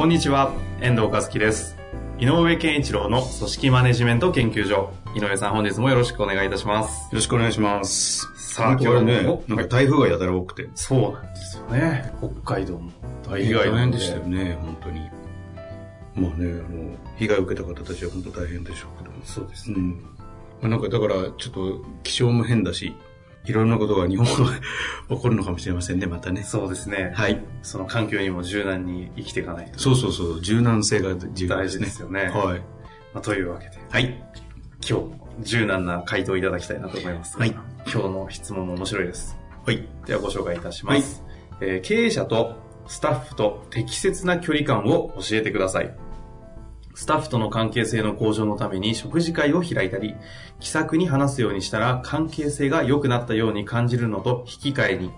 こんにちは、遠藤和樹です。井上健一郎の組織マネジメント研究所。井上さん、本日もよろしくお願いいたします。よろしくお願いします。さあ今日はねなんか台風がやたら多くて。そうなんですよね。北海道も大変でしたよね、本当に。まあね、あの、被害を受けた方たちは本当大変でしょうけども。そうですね。うん。まあなんかだから、ちょっと気象も変だし、いろんなことが日本は 起こるのかもしれませんね、またね。そうですね。はい。その環境にも柔軟に生きていかないとそうそうそう、柔軟性が重要大ですね。事ですよね。はい。まあ、というわけで、はい。今日も柔軟な回答をいただきたいなと思います。はい。今日の質問も面白いです。はい。ではご紹介いたします。えー経営者とスタッフと適切な距離感を教えてください。スタッフとの関係性の向上のために食事会を開いたり、気さくに話すようにしたら関係性が良くなったように感じるのと引き換えに、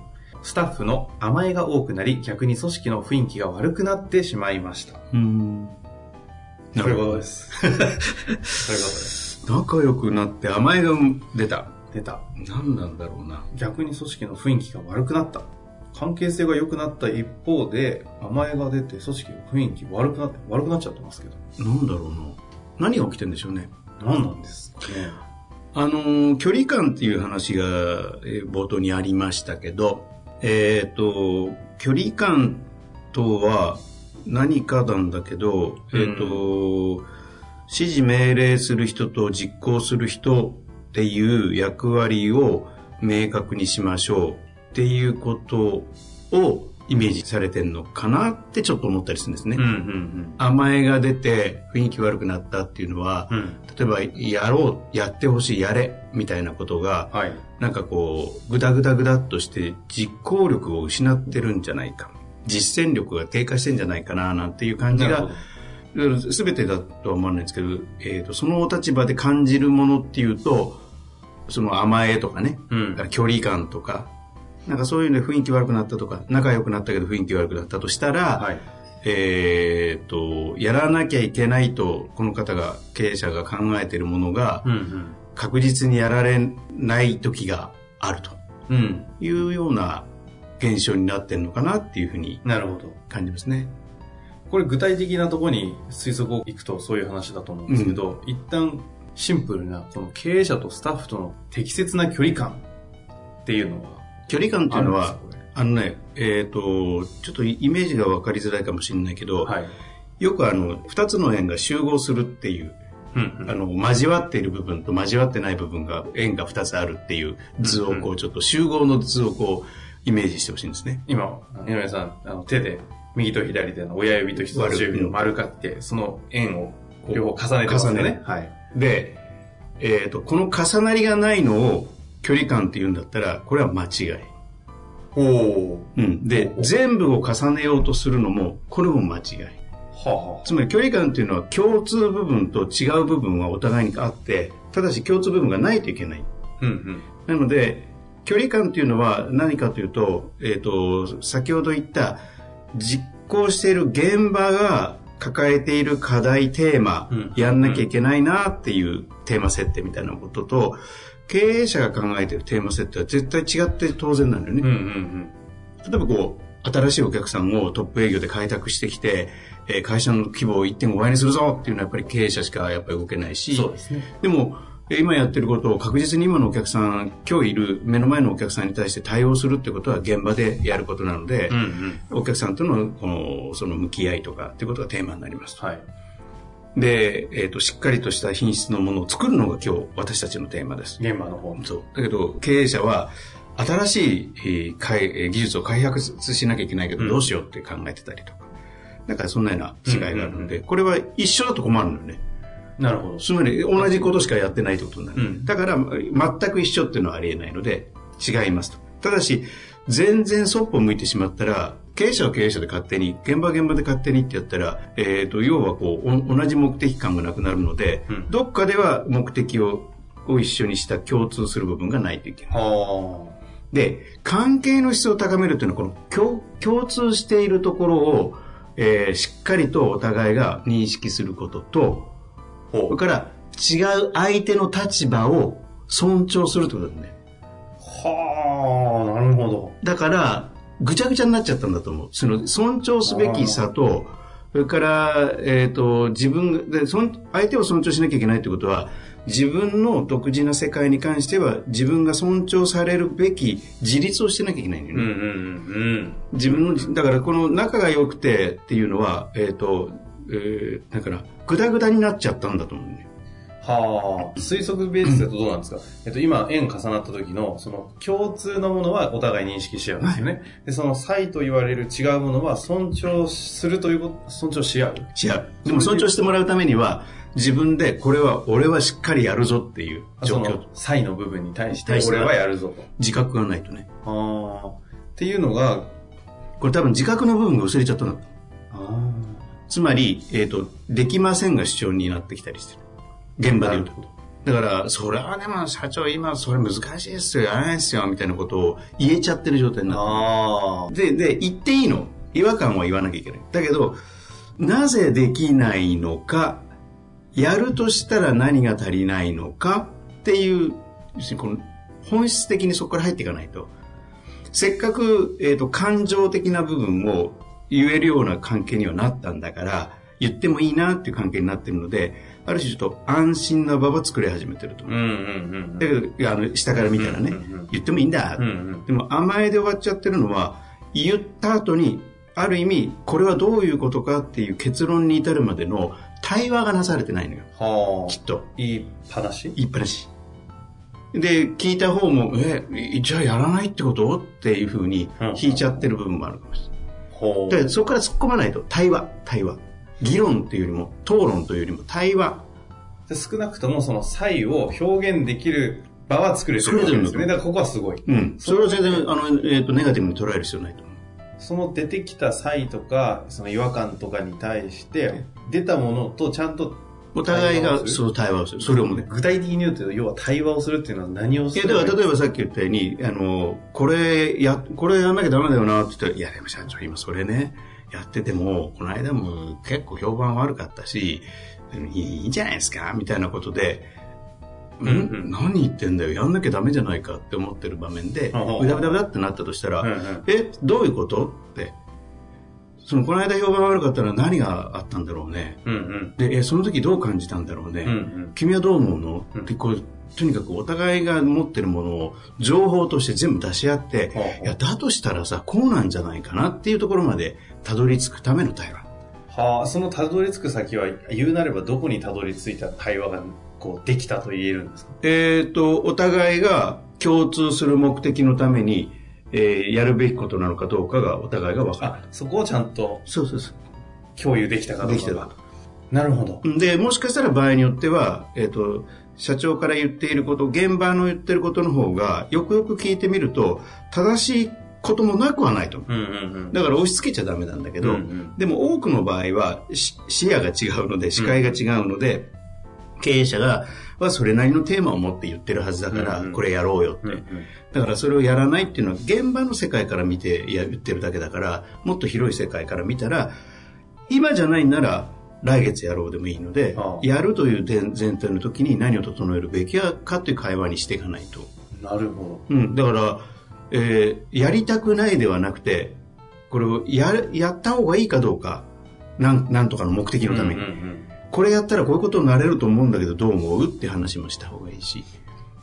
スタッフの甘えが多くなり、逆に組織の雰囲気が悪くなってしまいました。うん。そういうことです。そういうことです？仲良くなって甘えが出た。出た。何なんだろうな。逆に組織の雰囲気が悪くなった。関係性が良くなった一方で、甘えが出て組織の雰囲気悪くなって、悪くなっちゃってますけど。なんだろうな。何が起きてんでしょうね。何なんですかね。あのー、距離感っていう話が、えー冒頭にありましたけど、えっ、と、距離感とは何かなんだけど、えっ、と、指示命令する人と実行する人っていう役割を明確にしましょうっていうことをイメージされてるのかなってちょっと思ったりするんですね。うんうん甘えが出て雰囲気悪くなったっていうのは、うん。うん。例えば、やろう、やってほしい、やれ、みたいなことが、はい。なんかこう、ぐだぐだぐだっとして実行力を失ってるんじゃないか。実践力が低下してんじゃないかな、なんていう感じが、すべてだとは思わないんですけど、えっ、と、そのお立場で感じるものっていうと、その甘えとかね、うん。距離感とか、なんかそういうので雰囲気悪くなったとか、仲良くなったけど雰囲気悪くなったとしたら、はい。えっ、と、やらなきゃいけないと、この方が、経営者が考えているものが、うん確実にやられない時があるとうん。うん。いうような現象になってるのかなっていうふうになるほど。感じますね。これ具体的なところに推測をいくとそういう話だと思うんですけど、一旦シンプルなこの経営者とスタッフとの適切な距離感っていうのは距離感っていうのは、あのね、えっ、と、ちょっとイメージが分かりづらいかもしれないけど、はい。よくあの、二つの円が集合するっていう、うんうんあの、交わっている部分と交わってない部分が、円が二つあるっていう図をこう、ちょっと集合の図をこう、イメージしてほしいんですね。今、井上さん、あの手で、右と左での親指と人差し指を丸かって、その円を両方重ねてますよ重ねね。はい。で、えっ、と、この重なりがないのを距離感って言うんだったら、これは間違い。おお。うん。で全部を重ねようとするのも、これも間違い。はあ、はつまり距離感っていうのは共通部分と違う部分はお互いにあって、ただし共通部分がないといけない。あ。うんうん。なので、距離感っていうのは何かというと、えっ、と、先ほど言った実行している現場が抱えている課題テーマ、うんやんなきゃいけないなっていうテーマ設定みたいなことと、経営者が考えているテーマ設定は絶対違って当然なんだよね。うんうん例えばこう、新しいお客さんをトップ営業で開拓してきて、えー会社の規模を1.5倍にするぞっていうのはやっぱり経営者しかやっぱり動けないし、そうですね。でも、えー今やってることを確実に今のお客さん、今日いる目の前のお客さんに対して対応するってことは現場でやることなので、うんうん。お客さんとのこのその向き合いとかっていうことがテーマになりますと。はい。で、えっ、と、しっかりとした品質のものを作るのが今日私たちのテーマです。現場の方の。そう。だけど、経営者は、新しい、技術を開発しなきゃいけないけど、うんどうしようって考えてたりとか。だからそんなような違いがあるので、これは一緒だと困るのよね。なるほど。つまり同じことしかやってないってことになる。うんだから、全く一緒っていうのはありえないので、違いますと。ただし、全然そっぽ向いてしまったら、経営者は経営者で勝手に、現場は現場で勝手にってやったら、えっ、と、要はこう、お同じ目的感がなくなるので、うんどっかでは目的をを一緒にした共通する部分がないといけない。はで、関係の質を高めるというのは、この共共通しているところを、えーしっかりとお互いが認識することと。それから違う相手の立場を尊重するってことだね。はあ、なるほど。だから、ぐちゃぐちゃになっちゃったんだと思う。その尊重すべきさと、それから、えっ、と、自分がで相手を尊重しなきゃいけないってことは、自分の独自な世界に関しては、自分が尊重されるべき自立をしてなきゃいけないんだよね。うんうんうん自分の、だからこの仲が良くてっていうのは、えっ、と、えー、だから、ぐだぐだになっちゃったんだと思うね。はあ、推測ベースだとどうなんですか、えっと、今、円重なった時の、その、共通のものはお互い認識し合うんですよね。で、その、差と言われる違うものは尊重するということ、尊重し合う。違う。でも尊重してもらうためには、自分で、これは、俺はしっかりやるぞっていう状況その、、差の部分に対して俺はやるぞと。自覚がないとね。ああ。っていうのが、これ多分自覚の部分が薄れちゃったんだと。あつまり、えっ、と、できませんが主張になってきたりしてる。現場で言うと。だから、それはでも社長今それ難しいですよ、やらないですよ、みたいなことを言えちゃってる状態になってるああ。で、で、言っていいの？違和感は言わなきゃいけない。だけど、なぜできないのか、やるとしたら何が足りないのかっていう、この本質的にそこから入っていかないと、せっかく、えっ、と、感情的な部分を言えるような関係にはなったんだから、言ってもいいなっていう関係になってるので、ある種ちょっと安心な場は作り始めてると思う。うんうんうん。だけど、あの、下から見たらね、うんうんうん言ってもいいんだうんうん。でも甘えで終わっちゃってるのは、言った後に、ある意味、これはどういうことかっていう結論に至るまでの対話がなされてないのよ。はあ。きっと。言いっぱなし？言いっぱなし。で、聞いた方も、え、じゃあやらないってこと？っていうふうに引いちゃってる部分もあるかもしほれない。で、そこから突っ込まないと、対話、対話。議論というよりも、討論というよりも、対話。で少なくともその差異を表現できる場は作れてるわけですね。だからここはすごい。うん。それを全然、あの、えっ、と、ネガティブに捉える必要ないと思う。その出てきた差異とか、その違和感とかに対して、出たものとちゃんと、お互いが、そう、対話をする。それをもね、具体的に言うと、要は対話をするっていうのは何をすいや、るだから例えばさっき言ったように、あの、これ、や、これやんなきゃダメだよなって言ったら、いや、でも社長今それね、やってても、この間も結構評判悪かったし、いいんじゃないですかみたいなことで、ん、うんうん。何言ってんだよ、やんなきゃダメじゃないかって思ってる場面で、うんうんうだうだうだってなったとしたら、うんうん。え、どういうこと？って。その、この間評判悪かったのは何があったんだろうね。うんうん。で、え、その時どう感じたんだろうね。うんうん。君はどう思うの、うんってこうとにかくお互いが持ってるものを情報として全部出し合って、いや、だとしたらさ、こうなんじゃないかなっていうところまでたどり着くための対話。はあ、そのたどり着く先は、言うなればどこにたどり着いた対話が、こう、できたと言えるんですか？えっ、と、お互いが共通する目的のために、えーやるべきことなのかどうかがお互いが分かる。あ、そこをちゃんとそうそうそ共有できたかどうかが。できてたなるほど。う。で、もしかしたら場合によっては、えっ、と、社長から言っていること、現場の言ってることの方が、よくよく聞いてみると、正しいこともなくはないと思う。うんうんうん。だから押し付けちゃダメなんだけど、うんうんでも多くの場合はし視野が違うので、視界が違うので、経営者が、はそれなりのテーマを持って言ってるはずだから、これやろうよって、だからそれをやらないっていうのは現場の世界から見て言ってるだけだから、もっと広い世界から見たら、今じゃないなら来月やろうでもいいので、やるという前前提の時に何を整えるべきかという会話にしていかないと。なるほうん、だから、えーやりたくないではなくて、これをやる、やった方がいいかどうか、なん、なんとかの目的ど。のために、うんうんうんこれやったらこういうことになれると思うんだけどどう思う？って話もした方がいいし、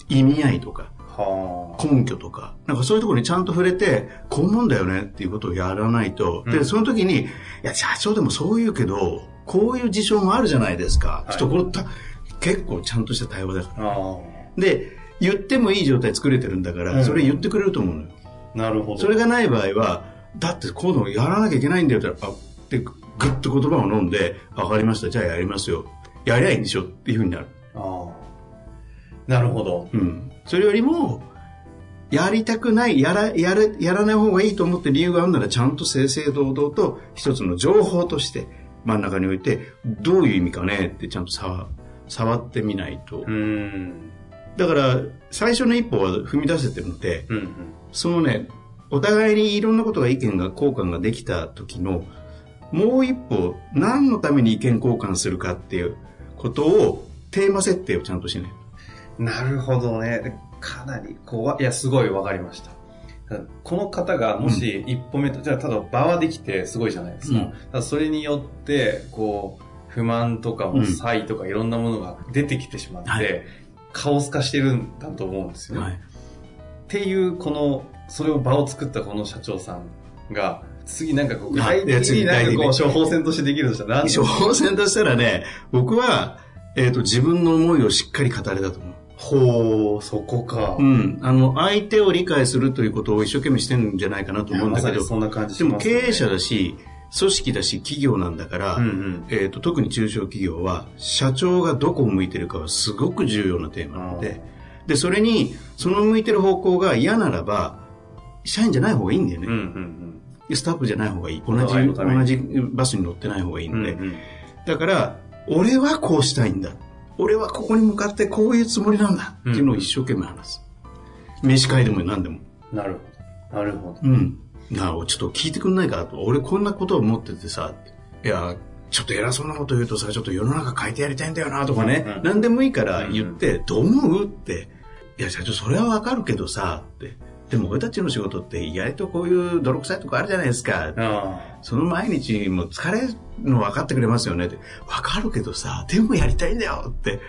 意味合いとか、はあ。根拠とか、なんかそういうところにちゃんと触れて、こう思うんだよねっていうことをやらないと、うんで、その時に、いや、社長でもそう言うけど、こういう事象もあるじゃないですか。はいちょっとこれた結構ちゃんとした対話だから。あで、言ってもいい状態作れてるんだから、うんそれ言ってくれると思うのよ。あ。なるほど。それがない場合は、だってこういうのやらなきゃいけないんだよって言ったら、あ、で、ぐっと言葉を飲んで、わかりました、じゃあやりますよ。やりゃいいんでしょっていうふうになる。ああ。なるほど。うん。それよりも、やりたくない、やら、やれ、やらない方がいいと思って理由があるなら、ちゃんと正々堂々と一つの情報として真ん中に置いて、どういう意味かねってちゃんと触触ってみないと。うん。だから、最初の一歩は踏み出せてるので、うん。うん。そのね、お互いにいろんなことが意見が交換ができた時の、もう一歩、何のために意見交換するかっていうことを、テーマ設定をちゃんとしない。なるほどね。かなり怖い。いや、すごいわかりました。この方がもし一歩目と、じゃあただ場はできてすごいじゃないですか。うんただそれによって、こう、不満とかも異とかいろんなものが出てきてしまって、はいカオス化してるんだと思うんですよね。はい。っていう、この、それを場を作ったこの社長さんが、次なんかこう、具体的になんかこう、処方箋としてできるとしたら。何処方箋としたらね、僕は、えっ、と、自分の思いをしっかり語れたと思う。ほう、そこか。うん。あの、相手を理解するということを一生懸命してるんじゃないかなと思うんだけど、まそんな感じしでも経営者だし、組織だし、企業なんだから、うんうん。えー、と特に中小企業は社長がどこを向いてるかはすごく重要なテーマなので。でそれにその向いてる方向が嫌ならば社員じゃない方がいいんだよね、うんうんスタッフじゃない方がいい同じ同じバスに乗ってない方がいいうん。ので、うんうんだから俺はこうしたいんだ俺はここに向かってこういうつもりなんだっていうのを一生懸命話す、飯会でも何でもなるほど。なるほど。うん。なあ、ちょっと聞いてくんないかと。俺こんなことを思っててさ、いや、ちょっと偉そうなこと言うとさ、ちょっと世の中変えてやりたいんだよなとかね、うんうん何でもいいから言って、どう思うって。いや、社長、それはわかるけどさ、って。でも俺たちの仕事って意外とこういう泥臭いとこあるじゃないですか。あその毎日も疲れるの分かってくれますよねって。わかるけどさ、でもやりたいんだよって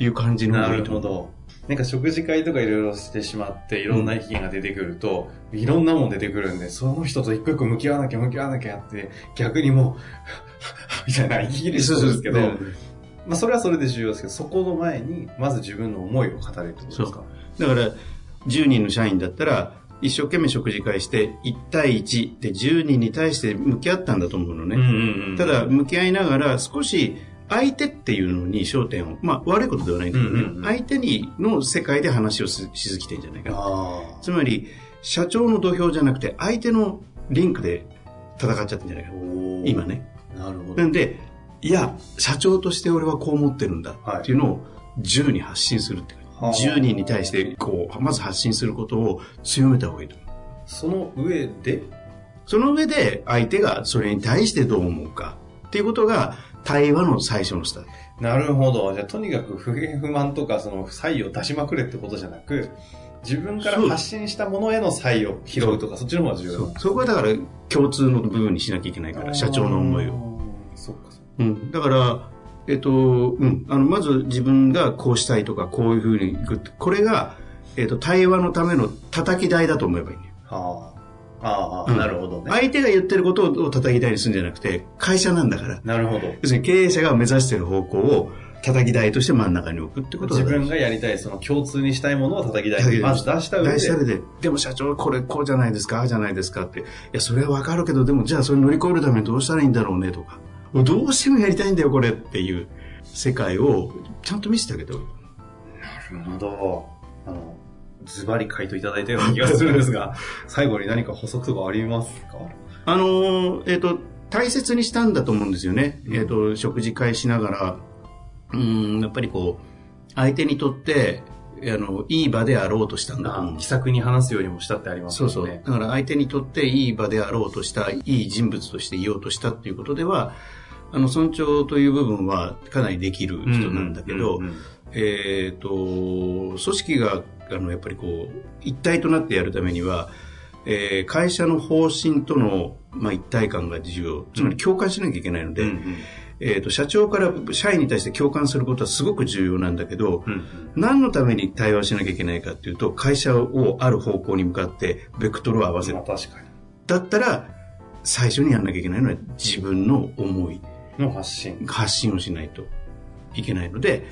いう感じの方がいいと思う。るほど。なんか食事会とかいろいろしてしまって、いろんな意見が出てくると、いろんなもん出てくるんで、その人と一個一個向き合わなきゃ向き合わなきゃって、逆にもう、みたいな、息切れしそうですけど、うんまあそれはそれで重要ですけど、そこの前に、まず自分の思いを語れるってことですか？だから、10人の社員だったら、一生懸命食事会して、1対1で10人に対して向き合ったんだと思うのね。うんうんうん。ただ、向き合いながら、少し、相手っていうのに焦点を、まあ、悪いことではないんだけどね、うんうんうん相手にの世界で話をししすぎてんじゃないかな。あつまり、社長の土俵じゃなくて、相手のリンクで戦っちゃってんじゃないか今。ね。なるほど。なんで、いや、社長として俺はこう思ってるんだはいっていうのを10に発信するって10人に対して、こう、まず発信することを強めた方がいいと思う。その上で、その上で相手がそれに対してどう思うかっていうことが対話の最初のスタート。なるほど。じゃあ、とにかく不平不満とか、その、差異を出しまくれってことじゃなく、自分から発信したものへの差異を拾うとか、そっちの方が重要そこはだから共通の部分にしなきゃいけないから、社長の思いを。そっか。うん。だから、えっと、うん。あの、まず自分がこうしたいとか、こういうふうにいくって。これが、えっと、対話のための叩き台だと思えばいいね。はあ。ああ、うんなるほどね。相手が言ってることを叩き台にするんじゃなくて、会社なんだから。なるほど。要するに経営者が目指している方向を叩き台として真ん中に置くってことが自分がやりたい、その共通にしたいものを叩き台にまず出した上で、大事で、でも社長これこうじゃないですか、ああじゃないですかって。いや、それはわかるけど、でもじゃあそれ乗り越えるためにどうしたらいいんだろうねとか。どうしてもやりたいんだよ、これっていう世界をちゃんと見せてあげた方がいい。なるほど。あの、ズバリ回答いただいたような気がするんですが、最後に何か補足とかありますか？あのーえっ、と、大切にしたんだと思うんですよね。うんえっ、と、食事会しながら、うん、やっぱりこう、相手にとって、あの、いい場であろうとしたんだと思う気さくに話すようにもしたってありますそう。そう。だから相手にとっていい場であろうとした、いい人物としていようとしたっていうことでは、あの、尊重という部分はかなりできる人なんだけど、うんうんうんえっ、と、組織が、あの、やっぱりこう、一体となってやるためには、えー会社の方針との、まあ、一体感が重要。つまり共感しなきゃいけないので、うんうんえっ、と、社長から社員に対して共感することはすごく重要なんだけど、うん何のために対話しなきゃいけないかっていうと、会社をある方向に向かって、ベクトルを合わせるまあ。確かに。だったら、最初にやんなきゃいけないのは自分の思い、の発信。発信をしないといけないので、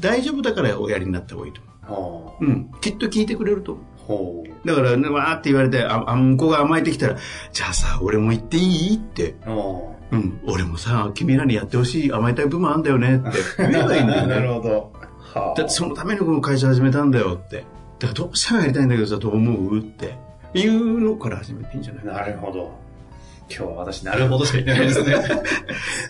大丈夫だからおやりになった方がいいと思はう。うん。きっと聞いてくれると思う。あ。ほう。だから、ね、わーって言われて、あ、あ向こうが甘えてきたら、じゃあさ、俺も言っていいって。うん。俺もさ、君らにやってほしい甘えたい部分あんだよねって。言えばいいんだよ なるね。ほど。はあ。だってそのためにこの会社始めたんだよって。だからどうしてもやりたいんだけどさ、どう思うっていうのから始めていいんじゃない？なるほど。今日は私、なるほどしか言ってないですね。だか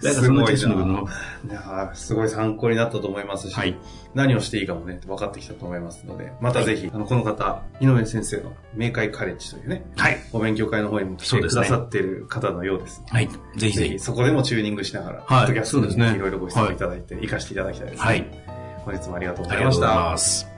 らそんな調子乗るの。いやーすごい参考になったと思いますし、はい何をしていいかもね、分かってきたと思いますので、またぜひ、あの、この方、井上先生の明快カレッジというね、はい。お勉強会の方にも来てくださっている方のようです。はい。ぜひぜひ。そこでもチューニングしながら、はいポッドキャストそうですねにいろいろご質問いただいて、活かしていただきたいです、ね。はい。本日もありがとうございました。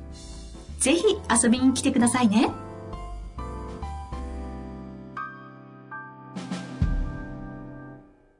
ぜひ遊びに来てくださいね。